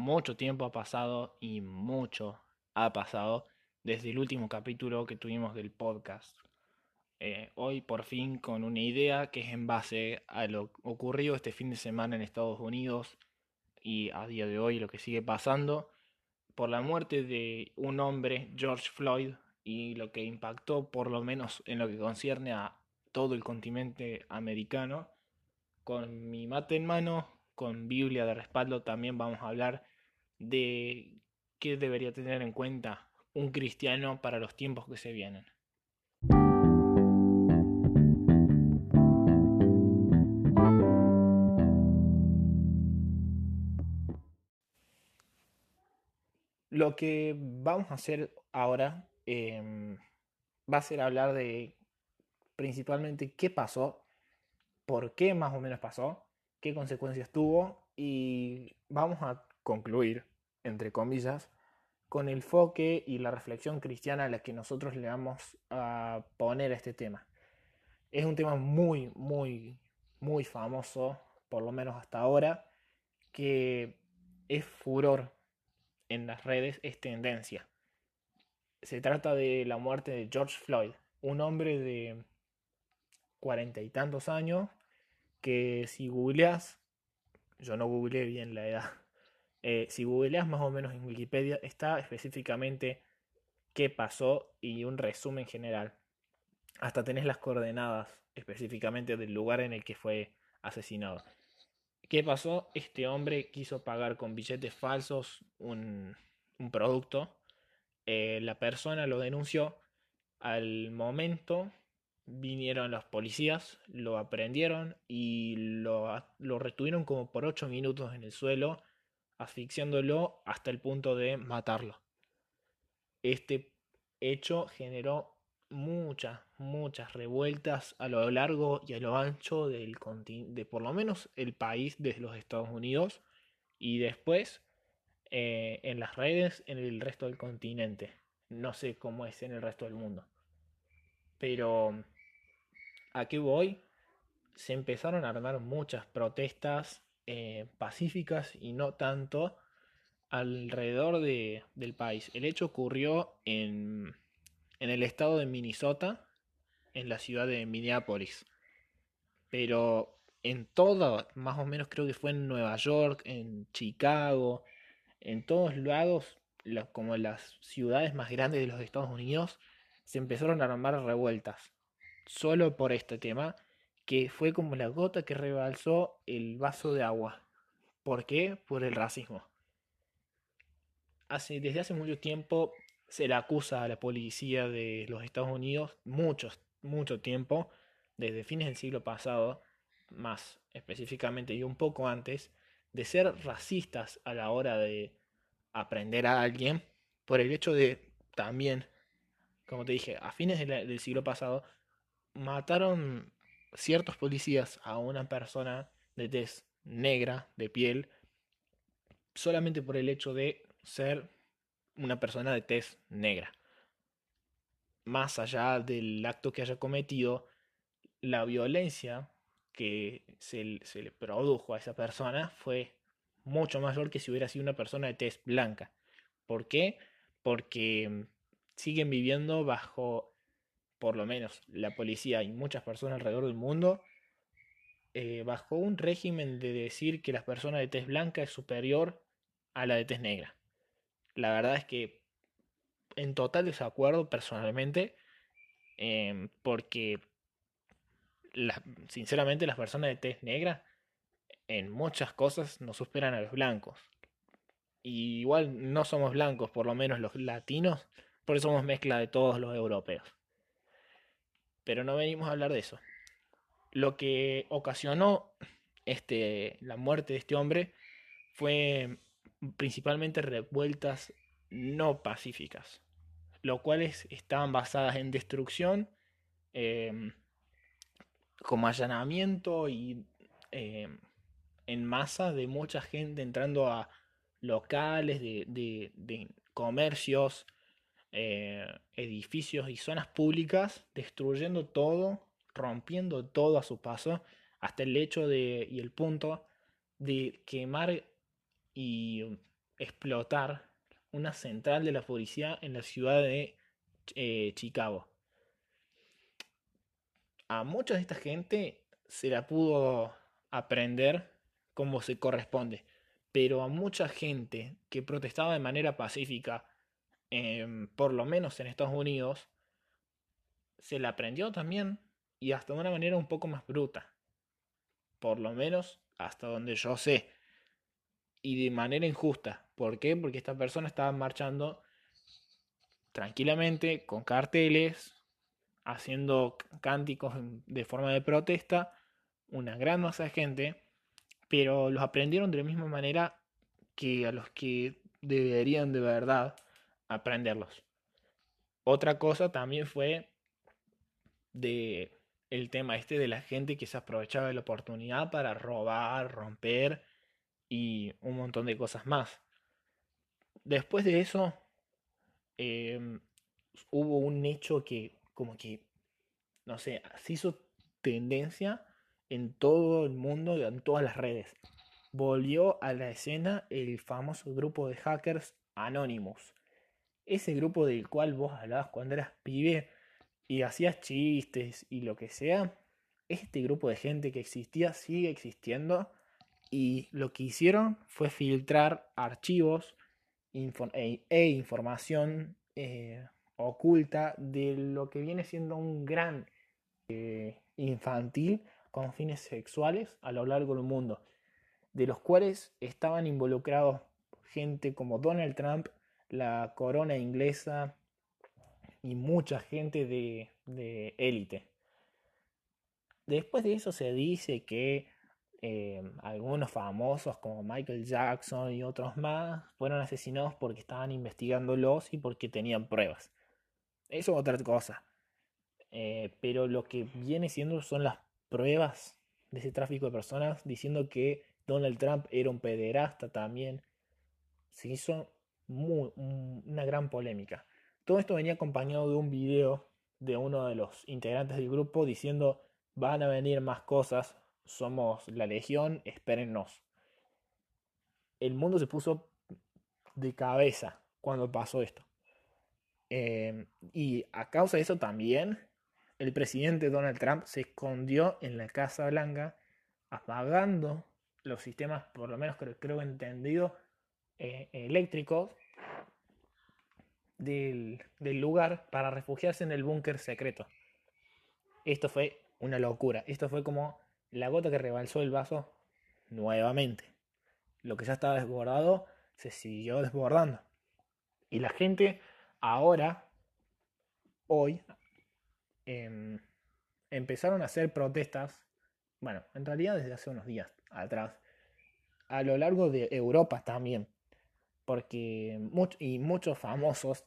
mucho tiempo ha pasado y mucho ha pasado desde el último capítulo que tuvimos del podcast. Eh, hoy por fin con una idea que es en base a lo ocurrido este fin de semana en Estados Unidos y a día de hoy lo que sigue pasando por la muerte de un hombre, George Floyd, y lo que impactó por lo menos en lo que concierne a todo el continente americano. Con mi mate en mano, con Biblia de respaldo, también vamos a hablar de qué debería tener en cuenta un cristiano para los tiempos que se vienen. Lo que vamos a hacer ahora em, va a ser hablar de principalmente qué pasó, por qué más o menos pasó, qué consecuencias tuvo y vamos a concluir, entre comillas, con el enfoque y la reflexión cristiana a la que nosotros le vamos a poner a este tema. Es un tema muy, muy, muy famoso, por lo menos hasta ahora, que es furor en las redes, es tendencia. Se trata de la muerte de George Floyd, un hombre de cuarenta y tantos años que si googleas, yo no googleé bien la edad, eh, si googleas más o menos en Wikipedia está específicamente qué pasó y un resumen general. Hasta tenés las coordenadas específicamente del lugar en el que fue asesinado. ¿Qué pasó? Este hombre quiso pagar con billetes falsos un, producto. Eh, la persona lo denunció. Al momento vinieron los policías, lo aprendieron y lo, lo retuvieron como por 8 minutos en el suelo, asfixiándolo hasta el punto de matarlo. Este hecho generó muchas, muchas revueltas a lo largo y a lo ancho del de por lo menos el país de los Estados Unidos y después eh, en las redes en el resto del continente. No sé cómo es en el resto del mundo. Pero ¿A qué voy? Se empezaron a armar muchas protestas eh, pacíficas y no tanto alrededor del país. El hecho ocurrió en, en el estado de Minnesota, en la ciudad de Minneapolis. Pero en todo, más o menos creo que fue en Nueva York, en Chicago, en todos lados, como las ciudades más grandes de los Estados Unidos, se empezaron a armar revueltas solo por este tema, que fue como la gota que rebalsó el vaso de agua. ¿Por qué? Por el racismo. Hace, desde hace mucho tiempo se le acusa a la policía de los Estados Unidos, mucho, mucho tiempo, desde fines del siglo pasado, más específicamente y un poco antes, de ser racistas a la hora de aprender a alguien, por el hecho de también, como te dije, a fines del siglo pasado, mataron ciertos policías a una persona de tez negra, de piel, solamente por el hecho de ser una persona de tez negra. Más allá del acto que haya cometido, la violencia que se, se, le produjo a esa persona fue mucho mayor que si hubiera sido una persona de tez blanca. ¿Por qué? Porque siguen viviendo bajo por lo menos la policía y muchas personas alrededor del mundo, eh, bajo un régimen de decir que la persona de tez blanca es superior a la de tez negra. La verdad es que en total desacuerdo personalmente, em, porque sinceramente las personas de tez negra en muchas cosas nos superan a los blancos. Y igual no somos blancos, por lo menos los latinos, porque somos mezcla de todos los europeos. Pero no venimos a hablar de eso. Lo que ocasionó este, la muerte de este hombre fue principalmente revueltas no pacíficas, lo cuales estaban basadas en destrucción, em, como allanamiento y em, en masa de mucha gente entrando a locales de comercios, eh, edificios y zonas públicas, destruyendo todo, rompiendo todo a su paso, hasta el hecho de, y el punto de quemar y explotar una central de la policía en la ciudad de eh, Chicago. A mucha de esta gente se la pudo aprender como se corresponde, pero a mucha gente que protestaba de manera pacífica, em, por lo menos en Estados Unidos, se la aprendió también y hasta de una manera un poco más bruta. Por lo menos hasta donde yo sé. Y de manera injusta. ¿Por qué? Porque esta persona estaba marchando tranquilamente con carteles, haciendo cánticos de forma de protesta, una gran masa de gente, pero los aprendieron de la misma manera que a los que deberían de verdad aprenderlos. Otra cosa también fue de el tema este de la gente que se aprovechaba de la oportunidad para robar, romper y un montón de cosas más. Después de eso, em, hubo un hecho que como que, no sé, se hizo tendencia en todo el mundo y en todas las redes. Volvió a la escena el famoso grupo de hackers Anonymous. Ese grupo del cual vos hablabas cuando eras pibe y hacías chistes y lo que sea, este grupo de gente que existía sigue existiendo y lo que hicieron fue filtrar archivos e, e, información eh, oculta de lo que viene siendo un gran eh, infantil con fines sexuales a lo largo del mundo, de los cuales estaban involucrados gente como Donald Trump, la corona inglesa, y mucha gente de élite. Después de eso se dice que eh, algunos famosos como Michael Jackson y otros más fueron asesinados porque estaban investigándolos y porque tenían pruebas. Eso es otra cosa. Eh, pero lo que viene siendo son las pruebas de ese tráfico de personas diciendo que Donald Trump era un pederasta también. Se hizo una gran polémica. Todo esto venía acompañado de un video de uno de los integrantes del grupo diciendo van a venir más cosas, somos la legión, espérennos. El mundo se puso de cabeza cuando pasó esto. Em, y a causa de eso también, el presidente Donald Trump se escondió en la Casa Blanca apagando los sistemas, por lo menos creo, creo entendido, eh, eléctricos del, lugar para refugiarse en el búnker secreto. Esto fue una locura. Esto fue como la gota que rebalsó el vaso nuevamente. Lo que ya estaba desbordado se siguió desbordando. Y la gente ahora, hoy, em, empezaron a hacer protestas, bueno, en realidad desde hace unos días atrás, a lo largo de Europa también, porque y muchos famosos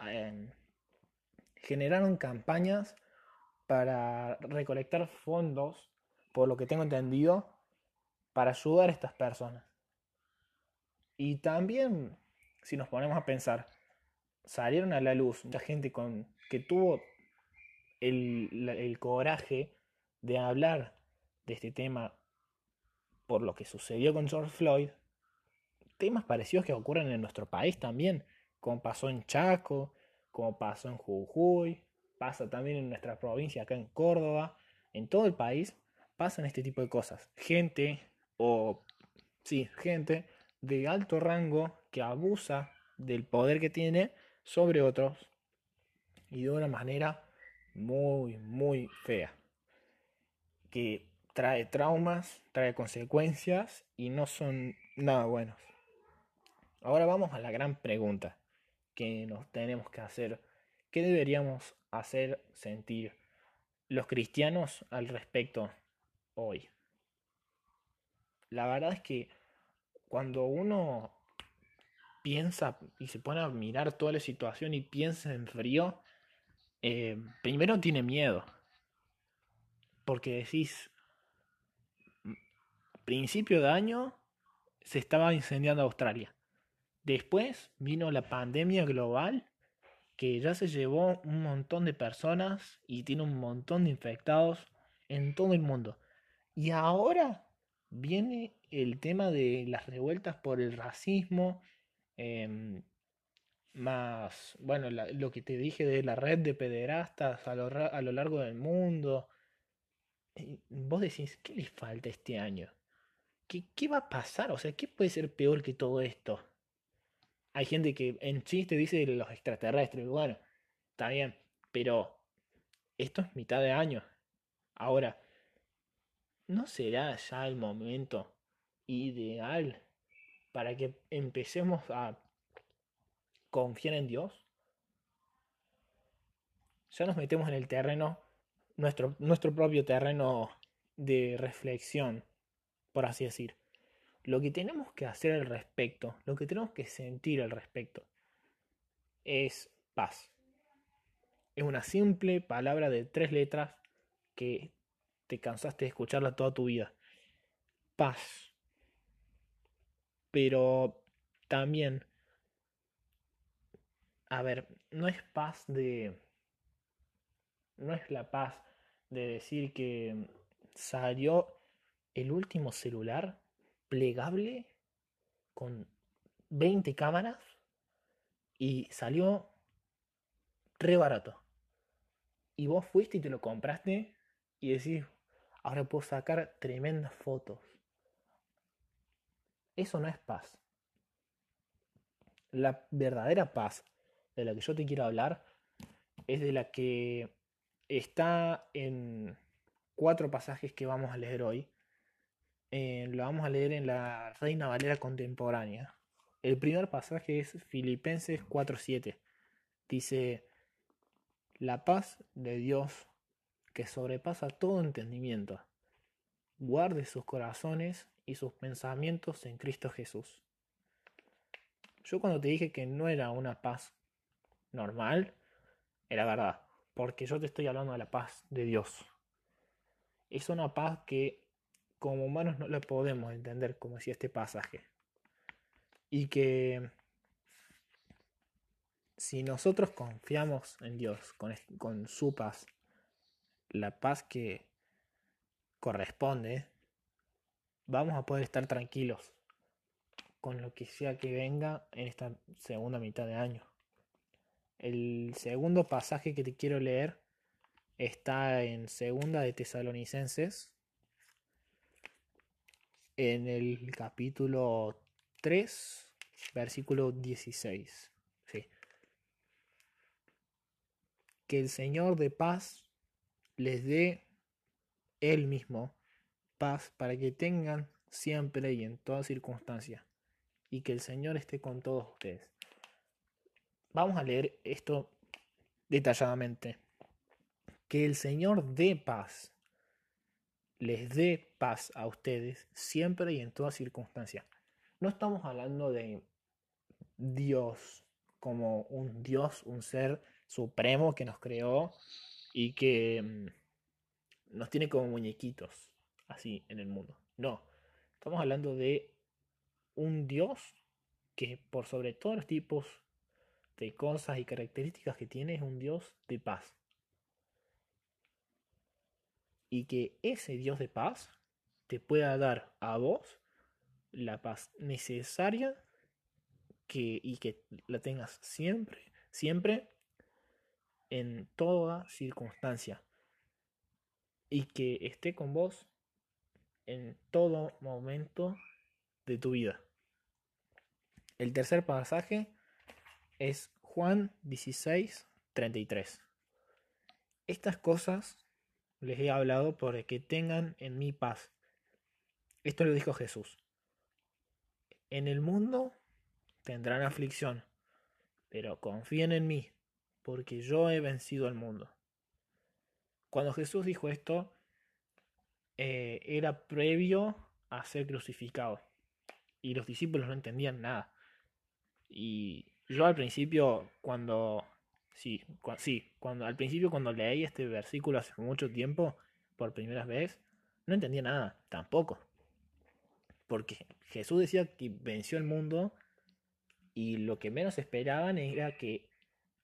em, generaron campañas para recolectar fondos, por lo que tengo entendido, para ayudar a estas personas. Y también, si nos ponemos a pensar, salieron a la luz mucha gente con, que tuvo el, el coraje de hablar de este tema por lo que sucedió con George Floyd, temas parecidos que ocurren en nuestro país también, como pasó en Chaco, como pasó en Jujuy, pasa también en nuestra provincia, acá en Córdoba, en todo el país, pasan este tipo de cosas. Gente, o sí, gente de alto rango que abusa del poder que tiene sobre otros y de una manera muy, muy fea. Que trae traumas, trae consecuencias y no son nada buenos. Ahora vamos a la gran pregunta que nos tenemos que hacer. ¿Qué deberíamos hacer sentir los cristianos al respecto hoy? La verdad es que cuando uno piensa y se pone a mirar toda la situación y piensa en frío, eh, primero tiene miedo. Porque decís, principio de año se estaba incendiando Australia. Después vino la pandemia global que ya se llevó un montón de personas y tiene un montón de infectados en todo el mundo. Y ahora viene el tema de las revueltas por el racismo, em, más, bueno, lo que te dije de la red de pederastas a lo, a lo largo del mundo. vos decís, ¿qué les falta este año? ¿Qué, ¿Qué va a pasar? O sea, ¿qué puede ser peor que todo esto? Hay gente que en chiste dice los extraterrestres. Bueno, está bien, pero esto es mitad de año. Ahora, ¿no será ya el momento ideal para que empecemos a confiar en Dios? Ya nos metemos en el terreno, nuestro, nuestro propio terreno de reflexión, por así decir. Lo que tenemos que hacer al respecto, lo que tenemos que sentir al respecto, es paz. Es una simple palabra de tres letras que te cansaste de escucharla toda tu vida. Paz. Pero también, a ver, no es paz de... No es la paz de decir que salió el último celular plegable con 20 cámaras y salió re barato. Y vos fuiste y te lo compraste y decís, ahora puedo sacar tremendas fotos. Eso no es paz. La verdadera paz de la que yo te quiero hablar es de la que está en cuatro pasajes que vamos a leer hoy. Eh, lo vamos a leer en la Reina Valera contemporánea. El primer pasaje es Filipenses 4:7. Dice, la paz de Dios que sobrepasa todo entendimiento, guarde sus corazones y sus pensamientos en Cristo Jesús. Yo cuando te dije que no era una paz normal, era verdad, porque yo te estoy hablando de la paz de Dios. Es una paz que como humanos no la podemos entender, como decía este pasaje. Y que si nosotros confiamos en Dios con, con su paz, la paz que corresponde, vamos a poder estar tranquilos con lo que sea que venga en esta segunda mitad de año. El segundo pasaje que te quiero leer está en segunda de Tesalonicenses, en el capítulo 3, versículo 16. Sí. Que el Señor de paz les dé Él mismo paz para que tengan siempre y en toda circunstancia. Y que el Señor esté con todos ustedes. Vamos a leer esto detalladamente. Que el Señor dé paz. Les dé paz a ustedes siempre y en toda circunstancia. No estamos hablando de Dios como un Dios, un ser supremo que nos creó y que mm, nos tiene como muñequitos así en el mundo. No, estamos hablando de un Dios que por sobre todos los tipos de cosas y características que tiene es un Dios de paz. Y que ese Dios de paz te pueda dar a vos la paz necesaria que, y que la tengas siempre, siempre en toda circunstancia y que esté con vos en todo momento de tu vida. El tercer pasaje es Juan 16, 33. Estas cosas les he hablado para que tengan en mi paz. Esto lo dijo Jesús. En el mundo tendrán aflicción, pero confíen en mí, porque yo he vencido al mundo. Cuando Jesús dijo esto, eh, era previo a ser crucificado. Y los discípulos no entendían nada. Y yo al principio, cuando... Sí, sí, cuando al principio cuando leí este versículo hace mucho tiempo, por primera vez, no entendía nada, tampoco. Porque Jesús decía que venció el mundo y lo que menos esperaban era que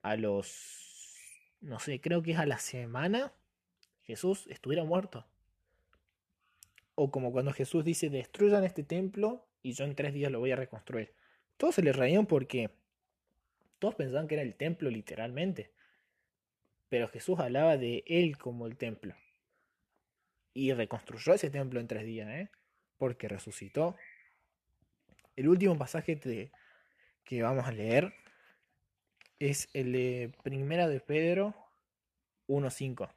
a los, no sé, creo que es a la semana, Jesús estuviera muerto. O como cuando Jesús dice, destruyan este templo y yo en tres días lo voy a reconstruir. Todos se le reían porque todos pensaban que era el templo literalmente. Pero Jesús hablaba de él como el templo. Y reconstruyó ese templo en tres días, ¿eh? Porque resucitó. El último pasaje que vamos a leer es el de Primera de Pedro 1.5.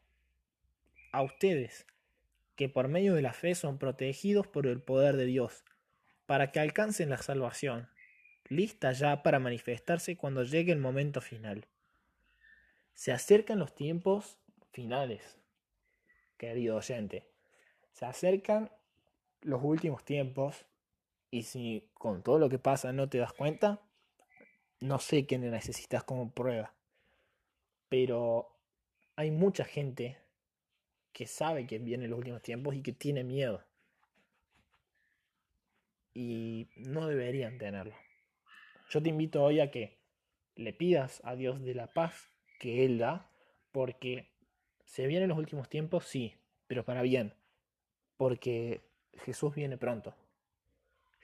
A ustedes, que por medio de la fe son protegidos por el poder de Dios, para que alcancen la salvación, lista ya para manifestarse cuando llegue el momento final. Se acercan los tiempos finales, querido oyente. Se acercan los últimos tiempos y si con todo lo que pasa no te das cuenta, no sé qué necesitas como prueba. Pero hay mucha gente que sabe que vienen los últimos tiempos y que tiene miedo. Y no deberían tenerlo. Yo te invito hoy a que le pidas a Dios de la paz que Él da, porque se vienen los últimos tiempos, sí, pero para bien, porque Jesús viene pronto.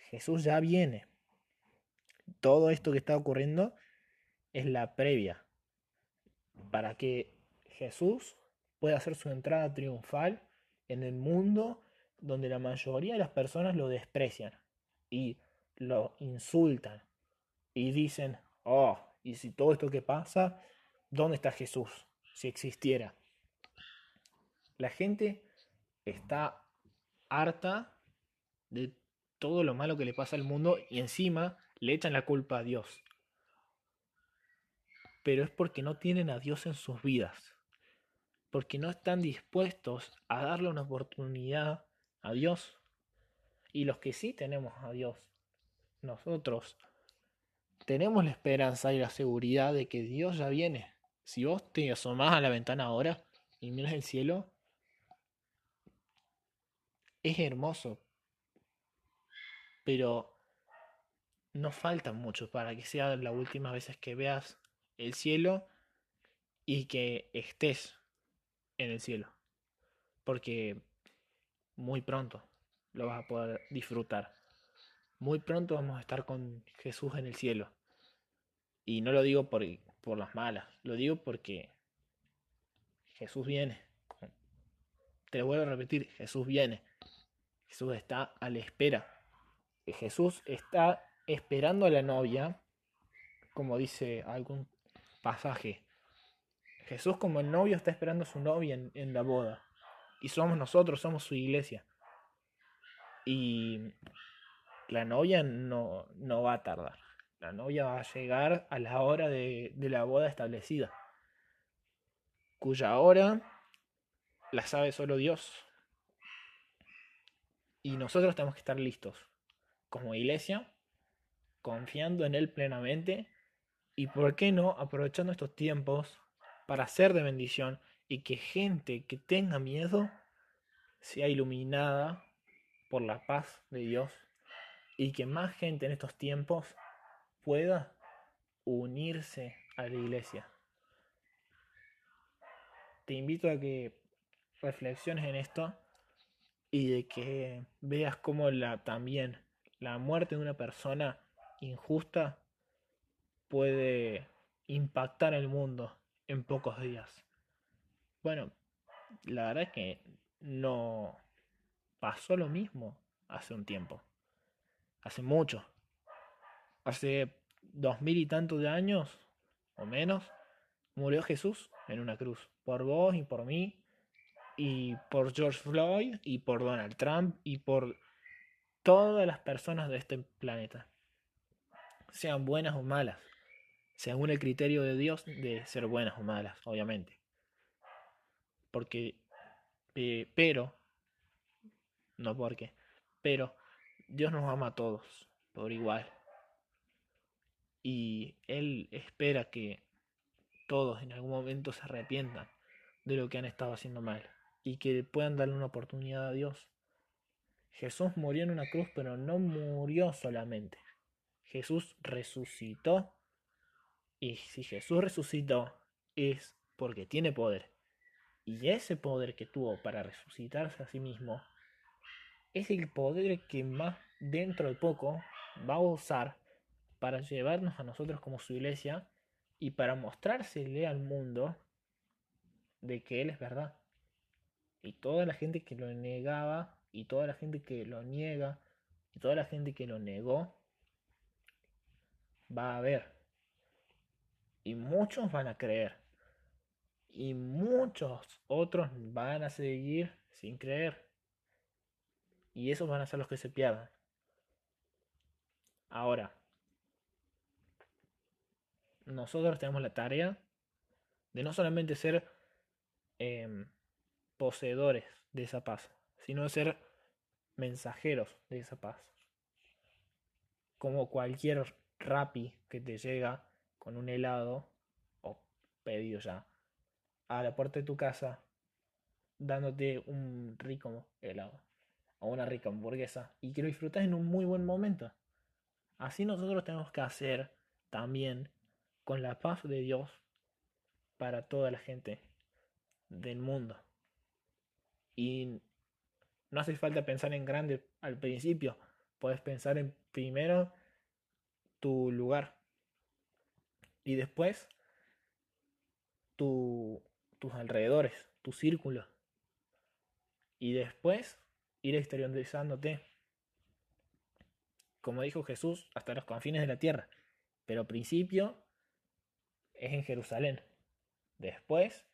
Jesús ya viene. Todo esto que está ocurriendo es la previa para que Jesús pueda hacer su entrada triunfal en el mundo donde la mayoría de las personas lo desprecian y lo insultan y dicen, oh, y si todo esto que pasa, ¿dónde está Jesús? Si existiera. La gente está harta de todo lo malo que le pasa al mundo y encima le echan la culpa a Dios. Pero es porque no tienen a Dios en sus vidas. Porque no están dispuestos a darle una oportunidad a Dios. Y los que sí tenemos a Dios, nosotros tenemos la esperanza y la seguridad de que Dios ya viene. Si vos te asomás a la ventana ahora y miras el cielo, es hermoso. Pero no falta mucho para que sea la última vez que veas el cielo y que estés en el cielo. Porque muy pronto lo vas a poder disfrutar. Muy pronto vamos a estar con Jesús en el cielo. Y no lo digo por, por las malas, lo digo porque Jesús viene. Te lo vuelvo a repetir, Jesús viene. Jesús está a la espera. Jesús está esperando a la novia, como dice algún pasaje. Jesús como el novio está esperando a su novia en, en la boda. Y somos nosotros, somos su iglesia. Y la novia no, no va a tardar. La novia va a llegar a la hora de, la boda establecida, cuya hora la sabe solo Dios. Y nosotros tenemos que estar listos como iglesia, confiando en Él plenamente y, ¿por qué no?, aprovechando estos tiempos para ser de bendición y que gente que tenga miedo sea iluminada por la paz de Dios y que más gente en estos tiempos pueda unirse a la iglesia. Te invito a que reflexiones en esto y de que veas cómo la, también la muerte de una persona injusta puede impactar el mundo en pocos días. Bueno, la verdad es que no pasó lo mismo hace un tiempo, hace mucho. Hace dos mil y tantos de años, o menos, murió Jesús en una cruz. Por vos y por mí, y por George Floyd, y por Donald Trump, y por todas las personas de este planeta. Sean buenas o malas. Según el criterio de Dios de ser buenas o malas, obviamente. Porque, eh, pero, no porque, pero Dios nos ama a todos por igual. Y Él espera que todos en algún momento se arrepientan de lo que han estado haciendo mal y que puedan darle una oportunidad a Dios. Jesús murió en una cruz, pero no murió solamente. Jesús resucitó. Y si Jesús resucitó es porque tiene poder. Y ese poder que tuvo para resucitarse a sí mismo es el poder que más dentro de poco va a usar para llevarnos a nosotros como su iglesia y para mostrársele al mundo de que Él es verdad. Y toda la gente que lo negaba, y toda la gente que lo niega, y toda la gente que lo negó, va a ver. Y muchos van a creer. Y muchos otros van a seguir sin creer. Y esos van a ser los que se pierdan. Ahora, nosotros tenemos la tarea de no solamente ser em, poseedores de esa paz, sino de ser mensajeros de esa paz. Como cualquier rapi que te llega con un helado o pedido ya a la puerta de tu casa dándote un rico helado o una rica hamburguesa y que lo disfrutas en un muy buen momento. Así nosotros tenemos que hacer también con la paz de Dios para toda la gente del mundo. Y no hace falta pensar en grande al principio, puedes pensar en primero tu lugar y después tu, tus alrededores, tu círculo. Y después ir exteriorizándote. Como dijo Jesús, hasta los confines de la tierra. Pero principio es en Jerusalén. Después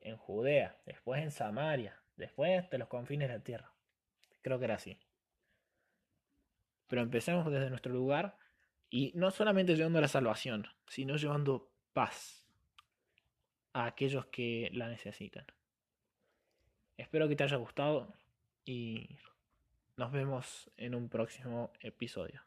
en Judea. Después en Samaria. Después hasta los confines de la tierra. Creo que era así. Pero empecemos desde nuestro lugar y no solamente llevando la salvación, sino llevando paz a aquellos que la necesitan. Espero que te haya gustado y nos vemos en un próximo episodio.